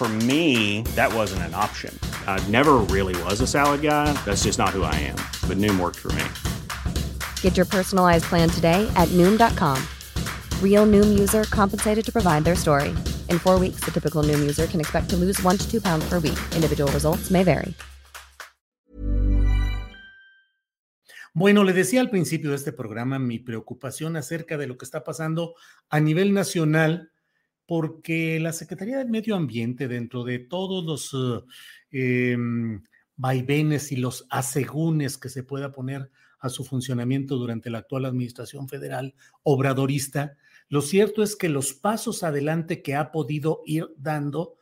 For me, that wasn't an option. I never really was a salad guy. That's just not who I am. But Noom worked for me. Get your personalized plan today at Noom.com. Real Noom user compensated to provide their story. In four weeks, the typical Noom user can expect to lose one to two pounds per week. Individual results may vary. Bueno, le decía al principio de este programa mi preocupación acerca de lo que está pasando a nivel nacional, porque la Secretaría del Medio Ambiente, dentro de todos los eh, em, vaivenes y los asegúnes que se pueda poner a su funcionamiento durante la actual administración federal obradorista, lo cierto es que los pasos adelante que ha podido ir dando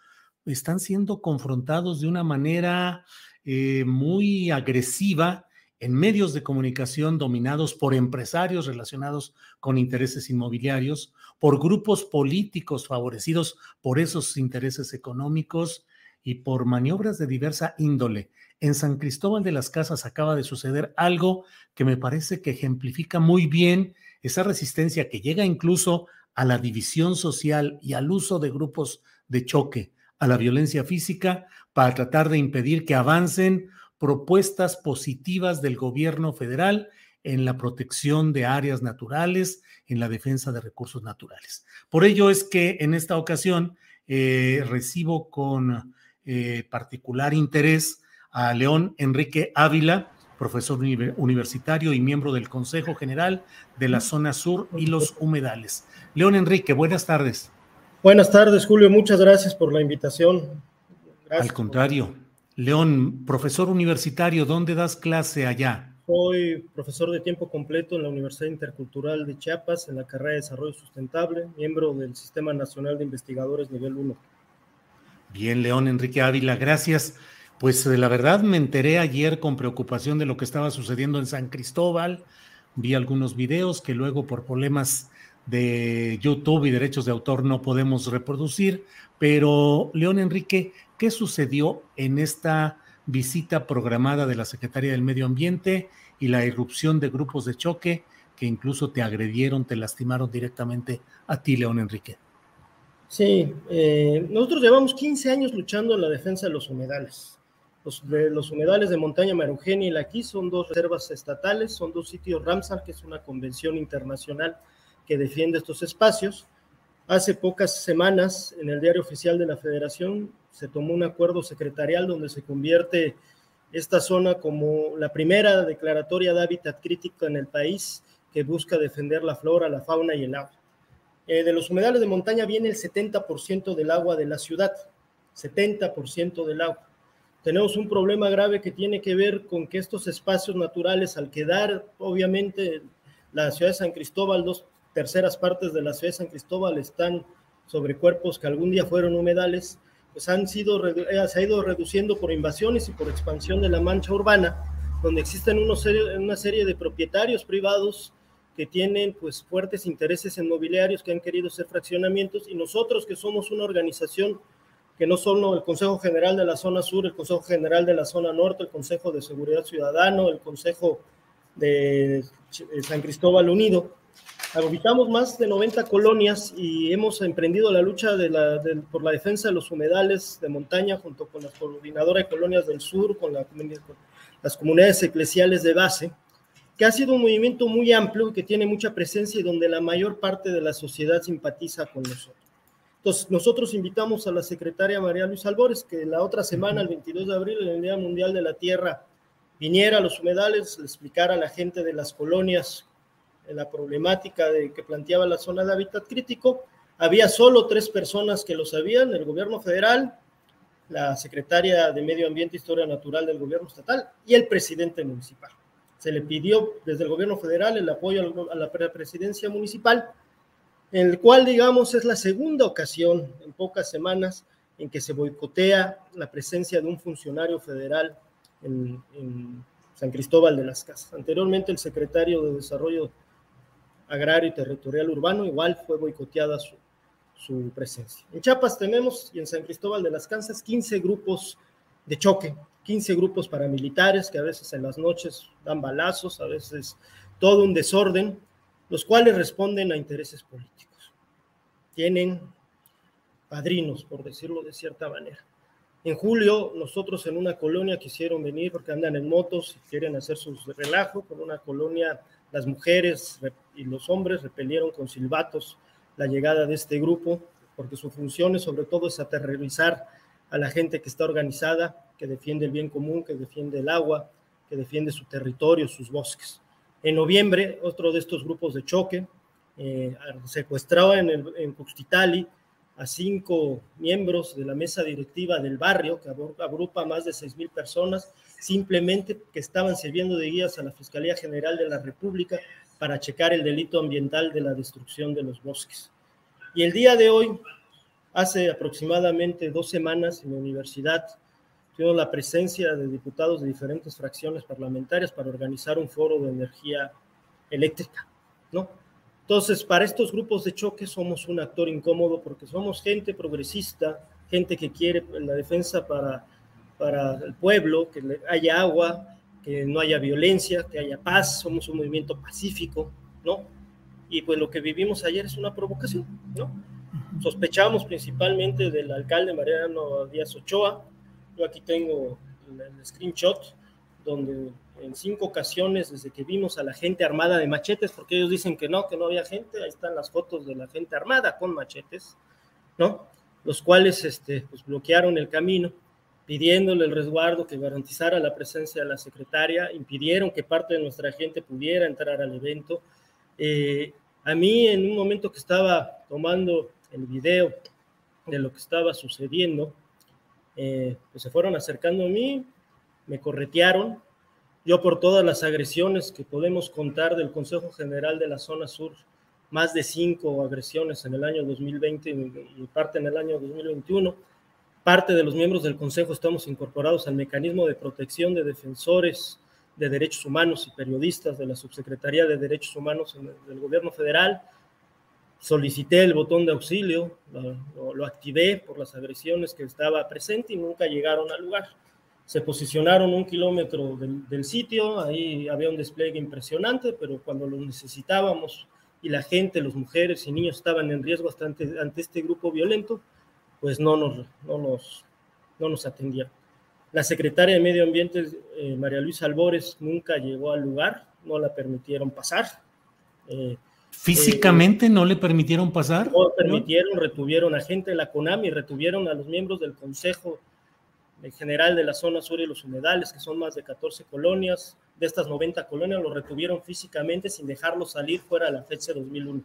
están siendo confrontados de una manera eh, muy agresiva en medios de comunicación dominados por empresarios relacionados con intereses inmobiliarios, por grupos políticos favorecidos por esos intereses económicos y por maniobras de diversa índole. En San Cristóbal de las Casas acaba de suceder algo que me parece que ejemplifica muy bien esa resistencia que llega incluso a la división social y al uso de grupos de choque, a la violencia física, para tratar de impedir que avancen propuestas positivas del gobierno federal en la protección de áreas naturales, en la defensa de recursos naturales. Por ello es que en esta ocasión eh, recibo con eh, particular interés a León Enrique Ávila, profesor universitario y miembro del Consejo General de la Zona Sur y los Humedales. León Enrique, buenas tardes. Buenas tardes, Julio. Muchas gracias por la invitación. Al contrario. León, profesor universitario, ¿dónde das clase allá? Soy profesor de tiempo completo en la Universidad Intercultural de Chiapas en la carrera de Desarrollo Sustentable, miembro del Sistema Nacional de Investigadores Nivel 1. Bien, León Enrique Ávila, gracias. Pues de la verdad me enteré ayer con preocupación de lo que estaba sucediendo en San Cristóbal. Vi algunos videos que luego por problemas de YouTube y derechos de autor no podemos reproducir, pero León Enrique, ¿qué sucedió en esta visita programada de la Secretaría del Medio Ambiente y la irrupción de grupos de choque que incluso te agredieron, te lastimaron directamente a ti, León Enrique? Sí, eh, nosotros llevamos 15 años luchando en la defensa de los humedales. Los, de, los humedales de montaña Marugenia y Laquí son dos reservas estatales, son dos sitios Ramsar, que es una convención internacional que defiende estos espacios. Hace pocas semanas, en el diario oficial de la Federación, se tomó un acuerdo secretarial donde se convierte esta zona como la primera declaratoria de hábitat crítico en el país que busca defender la flora, la fauna y el agua. Eh, de los humedales de montaña viene el 70% del agua de la ciudad, 70% del agua. Tenemos un problema grave que tiene que ver con que estos espacios naturales, al quedar obviamente la ciudad de San Cristóbal, dos terceras partes de la ciudad de San Cristóbal están sobre cuerpos que algún día fueron humedales, pues han sido, eh, se ha ido reduciendo por invasiones y por expansión de la mancha urbana, donde existen una serie de propietarios privados que tienen pues fuertes intereses inmobiliarios que han querido hacer fraccionamientos y nosotros que somos una organización que no solo el Consejo General de la Zona Sur, el Consejo General de la Zona Norte, el Consejo de Seguridad Ciudadano, el Consejo de San Cristóbal Unido, Habitamos más de 90 colonias y hemos emprendido la lucha por la defensa de los humedales de montaña junto con la coordinadora de colonias del sur, con, las comunidades eclesiales de base, que ha sido un movimiento muy amplio, que tiene mucha presencia y donde la mayor parte de la sociedad simpatiza con nosotros. Entonces, nosotros invitamos a la secretaria María Luisa Albores, que la otra semana, el 22 de abril, en el Día Mundial de la Tierra, viniera a los humedales, le explicara a la gente de las colonias la problemática de, que planteaba la zona de hábitat crítico. Había solo tres personas que lo sabían, el gobierno federal, la secretaria de Medio Ambiente e Historia Natural del gobierno estatal y el presidente municipal. Se le pidió desde el gobierno federal el apoyo a la presidencia municipal, el cual, digamos, es la segunda ocasión en pocas semanas en que se boicotea la presencia de un funcionario federal en, en San Cristóbal de las Casas. Anteriormente, el secretario de Desarrollo Agrario y Territorial Urbano igual fue boicoteada su, su presencia. En Chiapas tenemos y en San Cristóbal de las Casas 15 grupos de choque, 15 grupos paramilitares que a veces en las noches dan balazos, a veces todo un desorden, los cuales responden a intereses políticos. Tienen padrinos, por decirlo de cierta manera. En julio, nosotros en una colonia quisieron venir porque andan en motos y quieren hacer su relajo con una colonia. Las mujeres y los hombres repelieron con silbatos la llegada de este grupo porque su función es sobre todo es aterrorizar a la gente que está organizada, que defiende el bien común, que defiende el agua, que defiende su territorio, sus bosques. En noviembre, otro de estos grupos de choque eh, en, en a cinco miembros de la mesa directiva del barrio, que agrupa más de seis mil personas, simplemente que estaban sirviendo de guías a la Fiscalía General de la República para checar el delito ambiental de la destrucción de los bosques. Y el día de hoy, hace aproximadamente dos semanas en la universidad, tuvimos la presencia de diputados de diferentes fracciones parlamentarias para organizar un foro de energía eléctrica, ¿no? Entonces, para estos grupos de choque somos un actor incómodo porque somos gente progresista, gente que quiere la defensa para, para el pueblo, que haya agua, que no haya violencia, que haya paz, somos un movimiento pacífico, ¿no? Y pues lo que vivimos ayer es una provocación, ¿no? Sospechamos principalmente del alcalde Mariano Díaz Ochoa. Yo aquí tengo el screenshot donde en cinco ocasiones desde que vimos a la gente armada de machetes, porque ellos dicen que no, que no había gente, ahí están las fotos de la gente armada con machetes, ¿no? Los cuales este, pues, bloquearon el camino, pidiéndole el resguardo que garantizara la presencia de la secretaria, impidieron que parte de nuestra gente pudiera entrar al evento. Eh, a mí, en un momento que estaba tomando el video de lo que estaba sucediendo, eh, pues se fueron acercando a mí, me corretearon, yo por todas las agresiones que podemos contar del Consejo General de la Zona Sur, más de cinco agresiones en el año 2020 y parte en el año 2021. Parte de los miembros del Consejo estamos incorporados al mecanismo de protección de defensores de derechos humanos y periodistas de la Subsecretaría de Derechos Humanos del Gobierno Federal. Solicité el botón de auxilio, lo, lo activé por las agresiones que estaba presente y nunca llegaron al lugar se posicionaron un kilómetro del, sitio, ahí había un despliegue impresionante, pero cuando lo necesitábamos y la gente, las mujeres y niños estaban en riesgo ante, ante este grupo violento, pues no nos, no nos, no nos atendieron. La secretaria de Medio Ambiente, eh, María Luisa Albores, nunca llegó al lugar, no la permitieron pasar. Eh, ¿Físicamente eh, no le permitieron pasar? No permitieron, retuvieron a gente de la CONAMI, retuvieron a los miembros del Consejo en general de la zona sur y los humedales, que son más de 14 colonias. De estas 90 colonias los retuvieron físicamente sin dejarlos salir fuera de la fecha de 2001,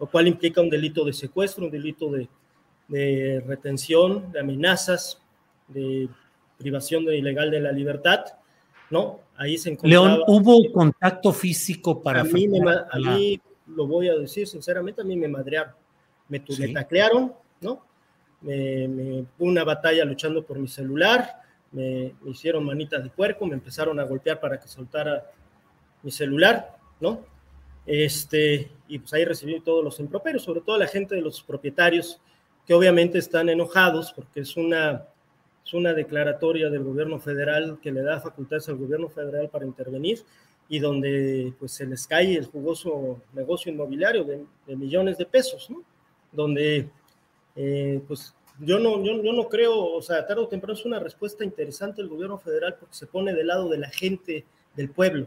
lo cual implica un delito de secuestro, un delito de, de retención, de amenazas, de privación de ilegal de la libertad, ¿no? Ahí se encontraba... León, ¿hubo contacto físico para... A mí, me, a mí lo voy a decir sinceramente, a mí me madrearon, me, me taclearon, ¿no? Me, una batalla luchando por mi celular, me, hicieron manitas de puerco, me empezaron a golpear para que soltara mi celular, ¿no? Este, y pues ahí recibí todos los improperios, sobre todo la gente de los propietarios, que obviamente están enojados porque es una, es una declaratoria del gobierno federal que le da facultades al gobierno federal para intervenir y donde pues se les cae el jugoso negocio inmobiliario de, de millones de pesos, ¿no? Donde eh, pues yo no, yo, yo, no creo, o sea, tarde o temprano es una respuesta interesante el gobierno federal porque se pone del lado de la gente, del pueblo.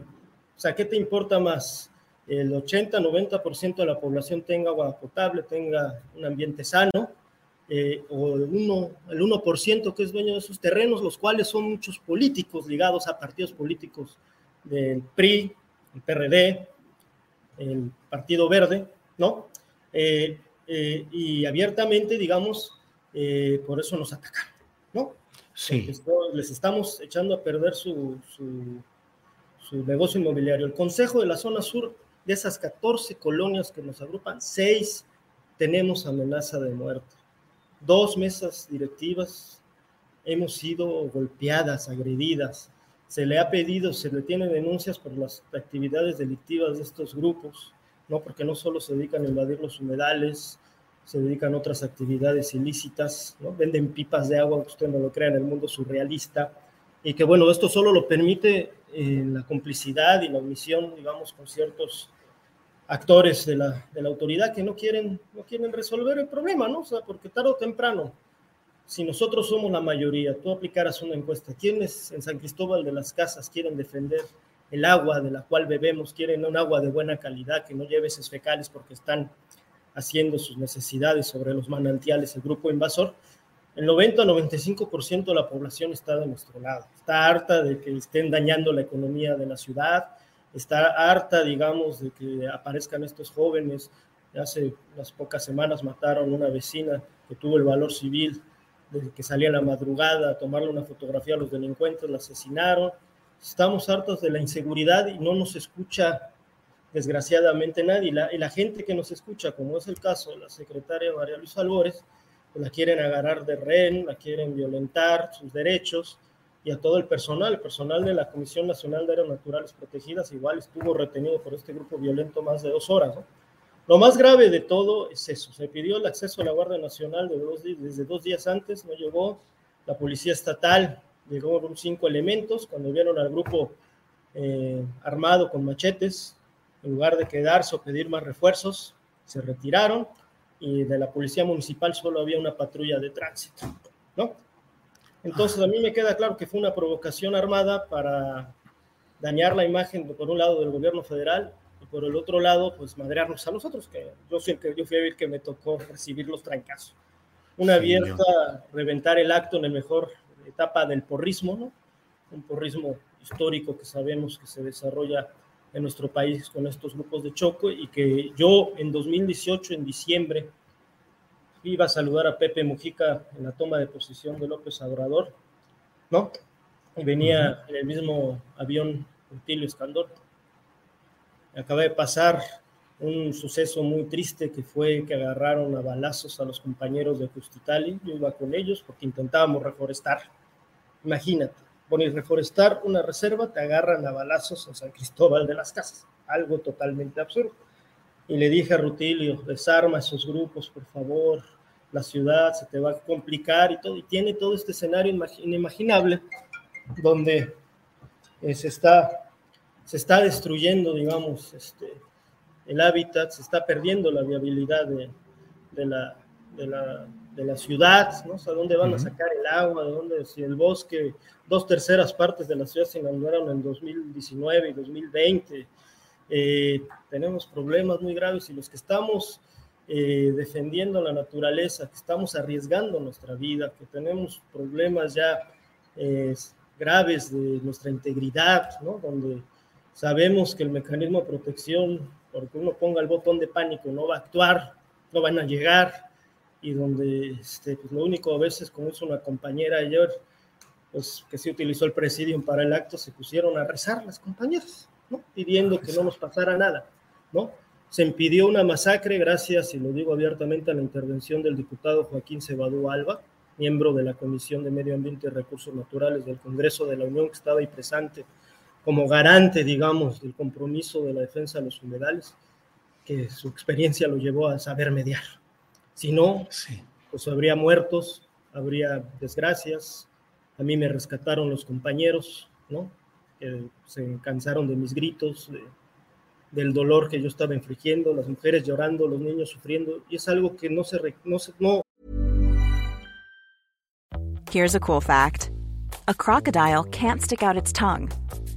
O sea, ¿qué te importa más? El 80, 90% de la población tenga agua potable, tenga un ambiente sano eh, o el 1%, el 1 que es dueño de esos terrenos, los cuales son muchos políticos ligados a partidos políticos del PRI, el PRD, el Partido Verde, ¿no? Eh, eh, y abiertamente, digamos, por eso nos atacan, ¿no? Sí. les estamos echando a perder su, su, su negocio inmobiliario. El Consejo de la Zona Sur, de esas 14 colonias que nos agrupan, 6 tenemos amenaza de muerte. Dos mesas directivas hemos sido golpeadas, agredidas. Se le ha pedido, se le tiene denuncias por las actividades delictivas de estos grupos, ¿no? porque no solo se dedican a invadir los humedales, se dedican a otras actividades ilícitas, ¿no? venden pipas de agua, usted no lo crea, en el mundo surrealista, y que bueno, esto solo lo permite eh, la complicidad y la omisión, digamos, con ciertos actores de la, de la, autoridad que no quieren, no quieren resolver el problema, ¿no? O sea, porque tarde o temprano, si nosotros somos la mayoría, tú aplicaras una encuesta, ¿quiénes en San Cristóbal de las Casas quieren defender el agua de la cual bebemos? ¿Quieren un agua de buena calidad que no lleve heces fecales porque están haciendo sus necesidades sobre los manantiales, el grupo invasor? El 90-95% de la población está de nuestro lado. Está harta de que estén dañando la economía de la ciudad, está harta, digamos, de que aparezcan estos jóvenes. Hace unas pocas semanas mataron a una vecina que tuvo el valor civil de que salía a la madrugada a tomarle una fotografía a los delincuentes, la asesinaron. Estamos hartos de la inseguridad y no nos escucha desgraciadamente nadie. La, y la gente que nos escucha, como es el caso de la secretaria María Luisa Albores, pues la quieren agarrar de rehén, la quieren violentar sus derechos y a todo el personal. El personal de la Comisión Nacional de Áreas Naturales Protegidas igual estuvo retenido por este grupo violento más de dos horas. Lo más grave de todo es eso. Se pidió el acceso a la Guardia Nacional de dos, desde dos días antes, no llegó. La Policía Estatal llegó con cinco elementos. Cuando vieron al grupo eh, armado con machetes, en lugar de quedarse o pedir más refuerzos, se retiraron y de la Policía Municipal solo había una patrulla de tránsito, ¿no? Entonces a mí me queda claro que fue una provocación armada para dañar la imagen por un lado del gobierno federal y por el otro lado pues madrearnos a nosotros, que yo, soy que, yo fui a ver que me tocó recibir los trancazos. Una abierta, reventar el acto en la mejor etapa del porrismo, ¿no? Un porrismo histórico que sabemos que se desarrolla en nuestro país con estos grupos de choque y que yo en 2018, en diciembre, iba a saludar a Pepe Mujica en la toma de posición de López Adorador, ¿no? Y venía en el mismo avión Rutilio Escandor. Acaba de pasar un suceso muy triste que fue que agarraron a balazos a los compañeros de Justitali. Yo iba con ellos porque intentábamos reforestar. Imagínate, y reforestar una reserva, te agarran a balazos en San Cristóbal de las Casas. Algo totalmente absurdo y le dije a Rutilio, desarma esos grupos, por favor, la ciudad se te va a complicar y todo, y tiene todo este escenario inimaginable donde eh, se, está, se está destruyendo, digamos, este, el hábitat, se está perdiendo la viabilidad de, la, de la, ciudad, ¿no? O sea, ¿dónde van a sacar el agua? ¿De dónde? Si el bosque, dos terceras partes de la ciudad se inundaron en 2019 y 2020, eh, tenemos problemas muy graves y los que estamos eh, defendiendo la naturaleza, que estamos arriesgando nuestra vida, que tenemos problemas ya eh, graves de nuestra integridad, ¿no? donde sabemos que el mecanismo de protección, porque uno ponga el botón de pánico, no va a actuar, no van a llegar, y donde este, pues lo único a veces, como hizo una compañera ayer, pues que se utilizó el presidium para el acto, se pusieron a rezar las compañeras pidiendo que no nos pasara nada. ¿no? Se impidió una masacre gracias, y lo digo abiertamente, a la intervención del diputado Joaquín Cebadú Alba, miembro de la Comisión de Medio Ambiente y Recursos Naturales del Congreso de la Unión, que estaba ahí presente como garante, digamos, del compromiso de la defensa de los humedales, que su experiencia lo llevó a saber mediar. Si no, pues habría muertos, habría desgracias. A mí me rescataron los compañeros, ¿no? se cansaron de mis gritos, de, del dolor que yo estaba infligiendo, las mujeres llorando, los niños sufriendo, y es algo que no se, no se no. Here's a cool fact. A crocodile can't stick out its tongue.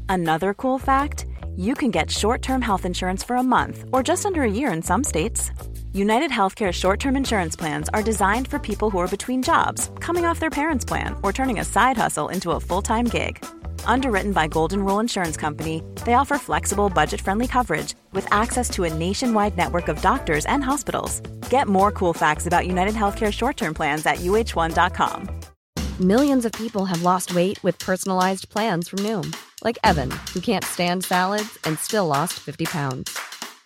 Another cool fact, you can get short term health insurance for a month or just under a year in some states. United Healthcare short term insurance plans are designed for people who are between jobs, coming off their parents' plan, or turning a side hustle into a full time gig. Underwritten by Golden Rule Insurance Company, they offer flexible, budget friendly coverage with access to a nationwide network of doctors and hospitals. Get more cool facts about United Healthcare short term plans at uh1.com. Millions of people have lost weight with personalized plans from Noom, like Evan, who can't stand salads and still lost 50 pounds.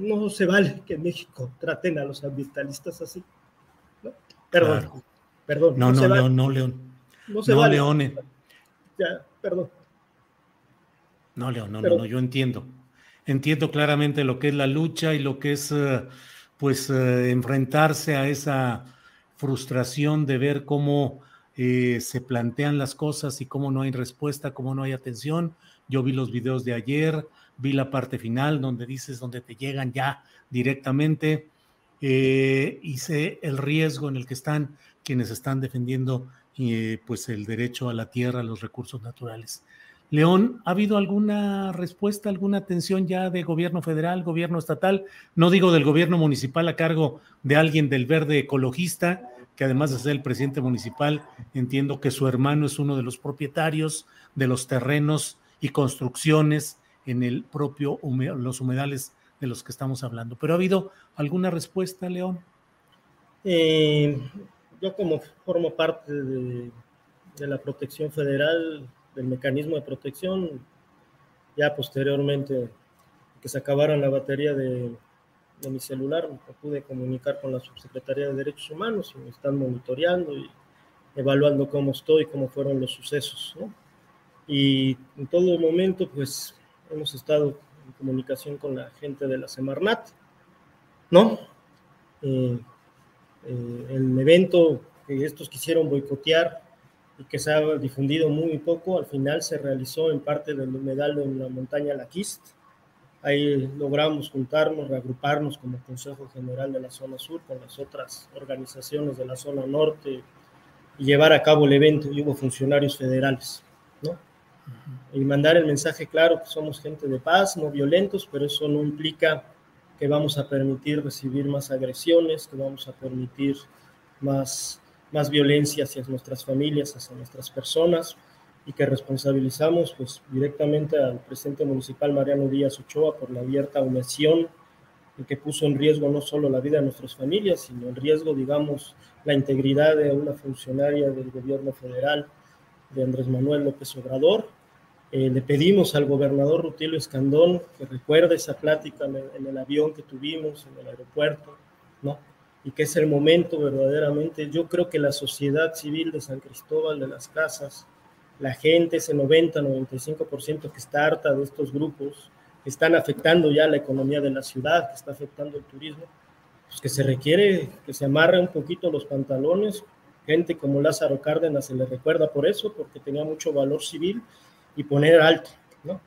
no se vale que en México traten a los ambientalistas así. ¿no? Perdón, Claro. perdón. No, no, vale. León, no, León. No se No, vale. Leone. Ya, perdón. No, León, no, no, Pero- no, yo entiendo. Entiendo claramente lo que es la lucha y lo que es, eh, pues, eh, enfrentarse a esa frustración de ver cómo eh, se plantean las cosas y cómo no hay respuesta, cómo no hay atención. Yo vi los videos de ayer, vi la parte final donde dices, donde te llegan ya directamente eh, y sé el riesgo en el que están quienes están defendiendo eh, pues el derecho a la tierra, a los recursos naturales. León, ¿ha habido alguna respuesta, alguna atención ya de gobierno federal, gobierno estatal? No digo del gobierno municipal a cargo de alguien del verde ecologista, que además de ser el presidente municipal, entiendo que su hermano es uno de los propietarios de los terrenos y construcciones en el propio los humedales de los que estamos hablando. Pero ¿ha habido alguna respuesta, León? Eh, yo como formo parte de, de la protección federal, del mecanismo de protección, ya posteriormente que se acabara la batería de, de mi celular, me pude comunicar con la Subsecretaría de Derechos Humanos y me están monitoreando y evaluando cómo estoy, cómo fueron los sucesos. ¿no? Y en todo momento, pues hemos estado en comunicación con la gente de la Semarnat, ¿no? Eh, eh, el evento que estos quisieron boicotear y que se ha difundido muy poco, al final se realizó en parte del humedal de la montaña Laquist. Ahí logramos juntarnos, reagruparnos como Consejo General de la Zona Sur con las otras organizaciones de la Zona Norte y llevar a cabo el evento. Y hubo funcionarios federales. Y mandar el mensaje claro que somos gente de paz, no violentos, pero eso no implica que vamos a permitir recibir más agresiones, que vamos a permitir más, más violencia hacia nuestras familias, hacia nuestras personas, y que responsabilizamos pues, directamente al presidente municipal Mariano Díaz Ochoa por la abierta omisión que puso en riesgo no solo la vida de nuestras familias, sino en riesgo, digamos, la integridad de una funcionaria del gobierno federal, de Andrés Manuel López Obrador, eh, le pedimos al gobernador Rutilio Escandón que recuerde esa plática en el, avión que tuvimos en el aeropuerto, ¿no? Y que es el momento verdaderamente, yo creo que la sociedad civil de San Cristóbal de las Casas, la gente, ese 90-95% que está harta de estos grupos, que están afectando ya la economía de la ciudad, que está afectando el turismo, pues que se requiere que se amarre un poquito los pantalones. Gente como Lázaro Cárdenas se le recuerda por eso, porque tenía mucho valor civil y poner alto. ¿no?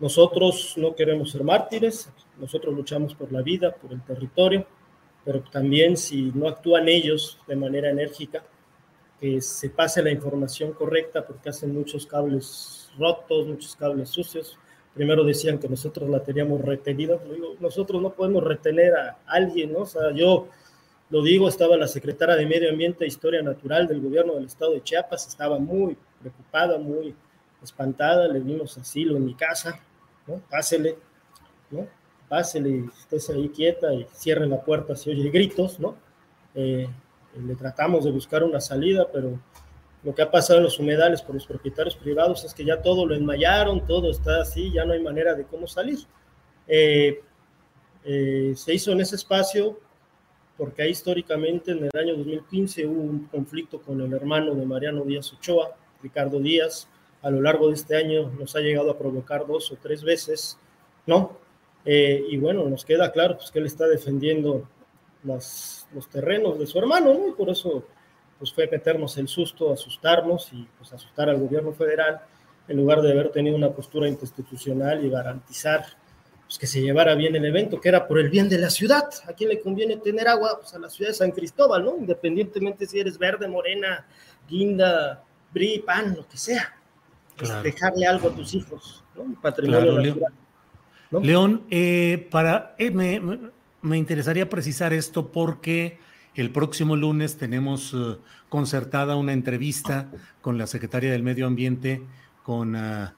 Nosotros no queremos ser mártires, nosotros luchamos por la vida, por el territorio, pero también si no actúan ellos de manera enérgica, que se pase la información correcta, porque hacen muchos cables rotos, muchos cables sucios. Primero decían que nosotros la teníamos retenida, nosotros no podemos retener a alguien, ¿no? O sea, yo lo digo, estaba la secretaria de Medio Ambiente e Historia Natural del gobierno del estado de Chiapas, estaba muy preocupada, muy espantada, le dimos asilo en mi casa, ¿no? Pásele, ¿no? Pásele, estés ahí quieta y cierre la puerta si oye gritos, ¿no? Eh, le tratamos de buscar una salida, pero lo que ha pasado en los humedales por los propietarios privados es que ya todo lo enmayaron, todo está así, ya no hay manera de cómo salir. Eh, eh, se hizo en ese espacio porque ahí históricamente en el año 2015 hubo un conflicto con el hermano de Mariano Díaz Ochoa, Ricardo Díaz, a lo largo de este año nos ha llegado a provocar dos o tres veces, ¿no? Eh, y bueno, nos queda claro pues, que él está defendiendo los terrenos de su hermano, ¿no? Y por eso pues, fue meternos el susto, asustarnos y pues, asustar al gobierno federal en lugar de haber tenido una postura institucional y garantizar pues, que se llevara bien el evento, que era por el bien de la ciudad. ¿A quién le conviene tener agua? Pues a la ciudad de San Cristóbal, ¿no? Independientemente si eres verde, morena, guinda, bri, pan, lo que sea. Dejarle algo a tus hijos, ¿no? patrimonio natural. León, eh, para, eh, me, me, interesaría precisar esto porque el próximo lunes tenemos eh, concertada una entrevista con la secretaria del Medio Ambiente, con ah,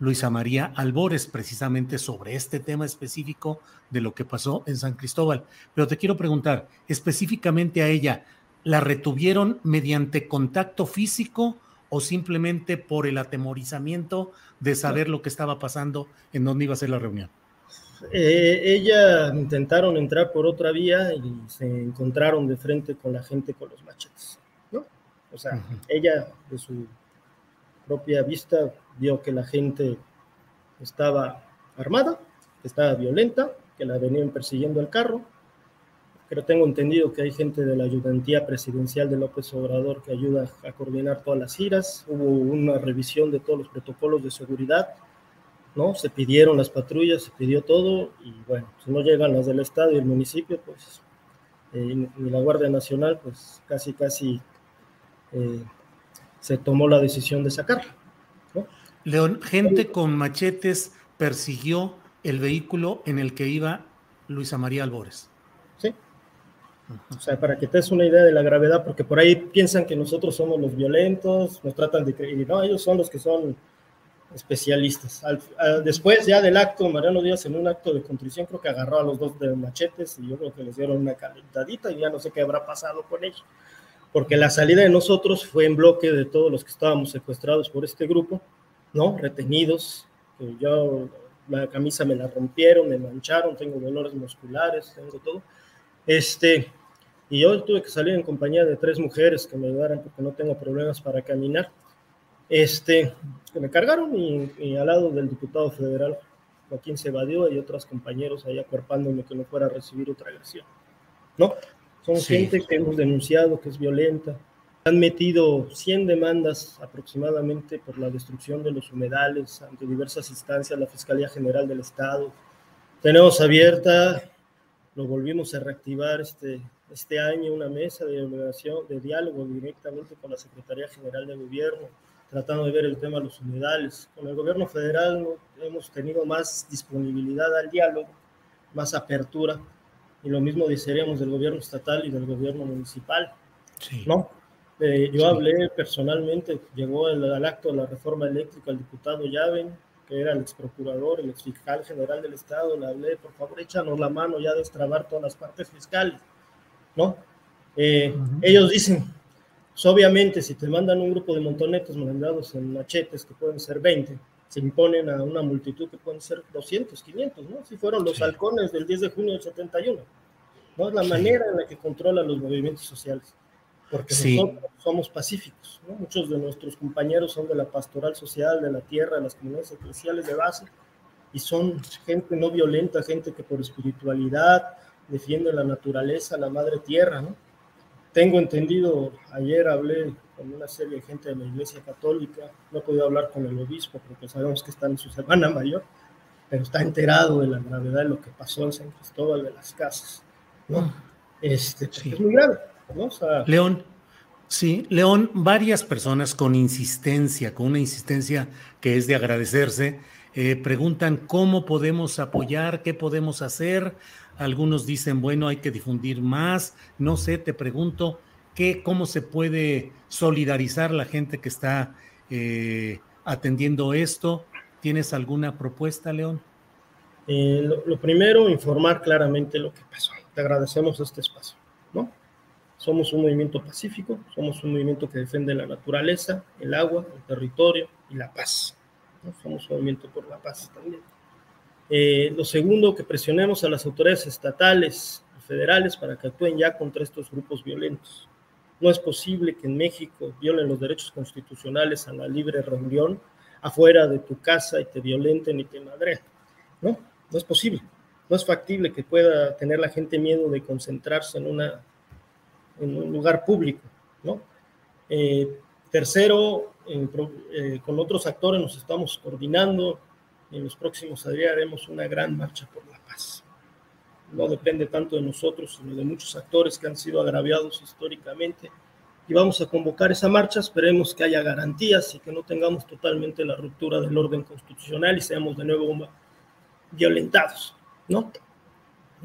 Luisa María Albores, precisamente sobre este tema específico de lo que pasó en San Cristóbal. Pero te quiero preguntar, específicamente a ella, ¿la retuvieron mediante contacto físico o simplemente por el atemorizamiento de saber lo que estaba pasando en dónde iba a ser la reunión? Eh, ella intentaron entrar por otra vía y se encontraron de frente con la gente con los machetes, ¿no? O sea, ella de su propia vista vio que la gente estaba armada, que estaba violenta, que la venían persiguiendo al carro. Pero tengo entendido que hay gente de la ayudantía presidencial de López Obrador que ayuda a coordinar todas las giras. Hubo una revisión de todos los protocolos de seguridad, ¿no? Se pidieron las patrullas, se pidió todo y bueno, si no llegan las del Estado y el municipio, pues eh, ni la Guardia Nacional, pues casi, casi eh, se tomó la decisión de sacarla. León, gente con machetes persiguió el vehículo en el que iba Luisa María Albores. O sea, para que te des una idea de la gravedad, porque por ahí piensan que nosotros somos los violentos, nos tratan de creer, no, ellos son los que son especialistas. después ya del acto, Mariano Díaz en un acto de contrición creo que agarró a los dos de machetes y yo creo que les dieron una calentadita y ya no sé qué habrá pasado con ellos porque la salida de nosotros fue en bloque de todos los que estábamos secuestrados por este grupo, ¿no? Retenidos, yo la camisa me la rompieron, me mancharon, tengo dolores musculares, tengo todo. Este, y yo tuve que salir en compañía de tres mujeres que me ayudaran porque no tengo problemas para caminar. Este, que me cargaron y, y al lado del diputado federal Joaquín evadió y otros compañeros ahí acuerpándome que no fuera a recibir otra agresión. ¿No? Son gente que hemos denunciado que es violenta. Han metido 100 demandas aproximadamente por la destrucción de los humedales ante diversas instancias, la Fiscalía General del Estado. Tenemos abierta, lo volvimos a reactivar este, este año, una mesa de, de diálogo directamente con la Secretaría General de Gobierno, tratando de ver el tema de los humedales. Con el gobierno federal hemos tenido más disponibilidad al diálogo, más apertura y lo mismo desearíamos del gobierno estatal y del gobierno municipal. ¿no? Eh, yo hablé personalmente, llegó al acto de la reforma eléctrica el diputado Llaven, que era el ex procurador, el ex fiscal general del Estado, le hablé, por favor, échanos la mano ya de destrabar todas las partes fiscales, ¿no? Eh, ellos dicen, pues, obviamente, si te mandan un grupo de montonetos mandados en machetes, que pueden ser 20, se imponen a una multitud que pueden ser 200, 500, ¿no? Si fueron los halcones del 10 de junio del 71. ¿no? Es la manera en la que controlan los movimientos sociales. Porque nosotros somos pacíficos, ¿no? Muchos de nuestros compañeros son de la pastoral social, de la tierra, de las comunidades eclesiales de base, y son gente no violenta, gente que por espiritualidad defiende la naturaleza, la madre tierra, ¿no? Tengo entendido, ayer hablé con una serie de gente de la Iglesia Católica, no he podido hablar con el obispo porque sabemos que está en su semana mayor, pero está enterado de la gravedad de lo que pasó en San Cristóbal de las Casas, ¿no? Ah. Este, pues, Es muy grave, ¿no? León, sí, León, varias personas con insistencia, con una insistencia que es de agradecerse, eh, preguntan cómo podemos apoyar, qué podemos hacer. Algunos dicen, bueno, hay que difundir más. No sé, te pregunto, ¿qué, ¿cómo se puede solidarizar la gente que está eh, atendiendo esto? ¿Tienes alguna propuesta, León? Eh, lo, primero, informar claramente lo que pasó. Te agradecemos este espacio, ¿no? Somos un movimiento pacífico, somos un movimiento que defiende la naturaleza, el agua, el territorio y la paz. Un movimiento por la paz también. Eh, lo segundo, que presionemos a las autoridades estatales y federales para que actúen ya contra estos grupos violentos. No es posible que en México violen los derechos constitucionales a la libre reunión afuera de tu casa y te violenten y te madren, ¿no? no es posible, no es factible que pueda tener la gente miedo de concentrarse en, una, en un lugar público, ¿no? Eh, tercero, eh, con otros actores nos estamos coordinando, en los próximos días haremos una gran marcha por la paz. No depende tanto de nosotros, sino de muchos actores que han sido agraviados históricamente. Y vamos a convocar esa marcha, esperemos que haya garantías y que no tengamos totalmente la ruptura del orden constitucional y seamos de nuevo violentados, ¿no?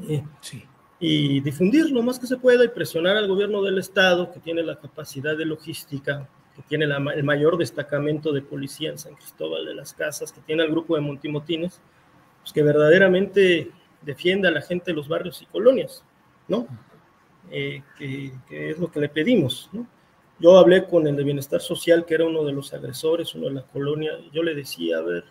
Eh, sí. Y difundir lo más que se pueda y presionar al gobierno del Estado, que tiene la capacidad de logística, que tiene el mayor destacamento de policía en San Cristóbal de las Casas, que tiene al grupo de Montimotines, pues que verdaderamente defienda a la gente de los barrios y colonias, ¿no? Eh, que, es lo que le pedimos, ¿no? Yo hablé con el de Bienestar Social, que era uno de los agresores, uno de la colonia, y yo le decía, a ver,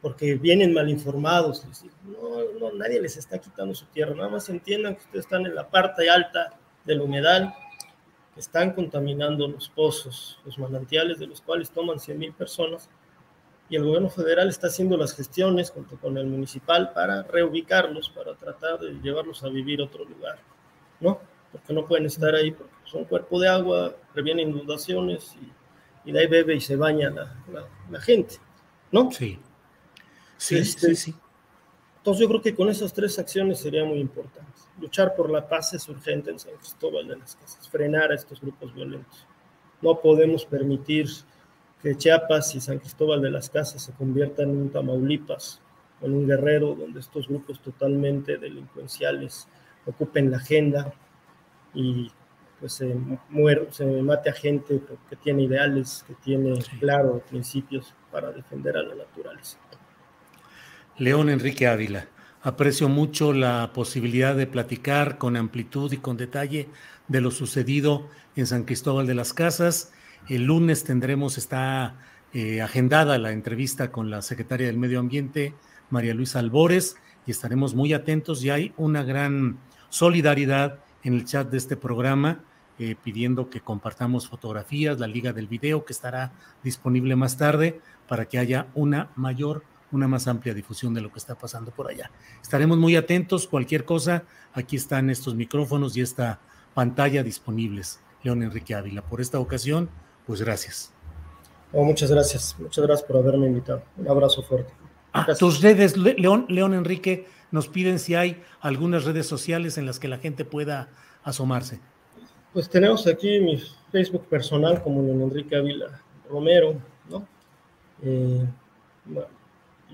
porque vienen mal informados, no, no, nadie les está quitando su tierra, nada más entiendan que ustedes están en la parte alta del humedal, están contaminando los pozos, los manantiales de los cuales toman 100 mil personas, y el gobierno federal está haciendo las gestiones junto con el municipal para reubicarlos, para tratar de llevarlos a vivir a otro lugar, ¿no? Porque no pueden estar ahí, porque son cuerpo de agua, previenen inundaciones y, de ahí bebe y se baña la, la, gente, ¿no? Sí. Sí, este, sí, sí. Entonces yo creo que con esas tres acciones sería muy importante. Luchar por la paz es urgente en San Cristóbal de las Casas, frenar a estos grupos violentos. No podemos permitir que Chiapas y San Cristóbal de las Casas se conviertan en un Tamaulipas o en un Guerrero donde estos grupos totalmente delincuenciales ocupen la agenda y pues se, muere, se mate a gente que tiene ideales, que tiene claro principios para defender a la naturaleza. León Enrique Ávila. Aprecio mucho la posibilidad de platicar con amplitud y con detalle de lo sucedido en San Cristóbal de las Casas. El lunes tendremos, está eh, agendada la entrevista con la secretaria del Medio Ambiente, María Luisa Albores, y estaremos muy atentos. Y hay una gran solidaridad en el chat de este programa, eh, pidiendo que compartamos fotografías, la liga del video que estará disponible más tarde para que haya una mayor una más amplia difusión de lo que está pasando por allá. Estaremos muy atentos, cualquier cosa, aquí están estos micrófonos y esta pantalla disponibles. León Enrique Ávila, por esta ocasión, pues gracias. Oh, muchas gracias, muchas gracias por haberme invitado. Un abrazo fuerte. Ah, tus redes, León, León Enrique, nos piden si hay algunas redes sociales en las que la gente pueda asomarse. Pues tenemos aquí mi Facebook personal como León Enrique Ávila Romero, ¿no? Eh,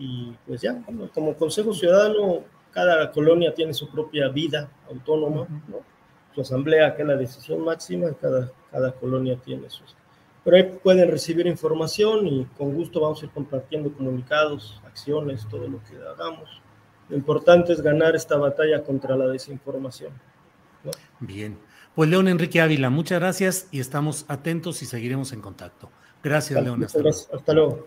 y pues ya, como Consejo Ciudadano, cada colonia tiene su propia vida autónoma, ¿no? su asamblea, que es la decisión máxima, cada, cada colonia tiene sus... Pero ahí pueden recibir información y con gusto vamos a ir compartiendo comunicados, acciones, todo lo que hagamos. Lo importante es ganar esta batalla contra la desinformación. Bien. Pues León Enrique Ávila, muchas gracias y estamos atentos y seguiremos en contacto. Gracias, León. Hasta, Hasta luego.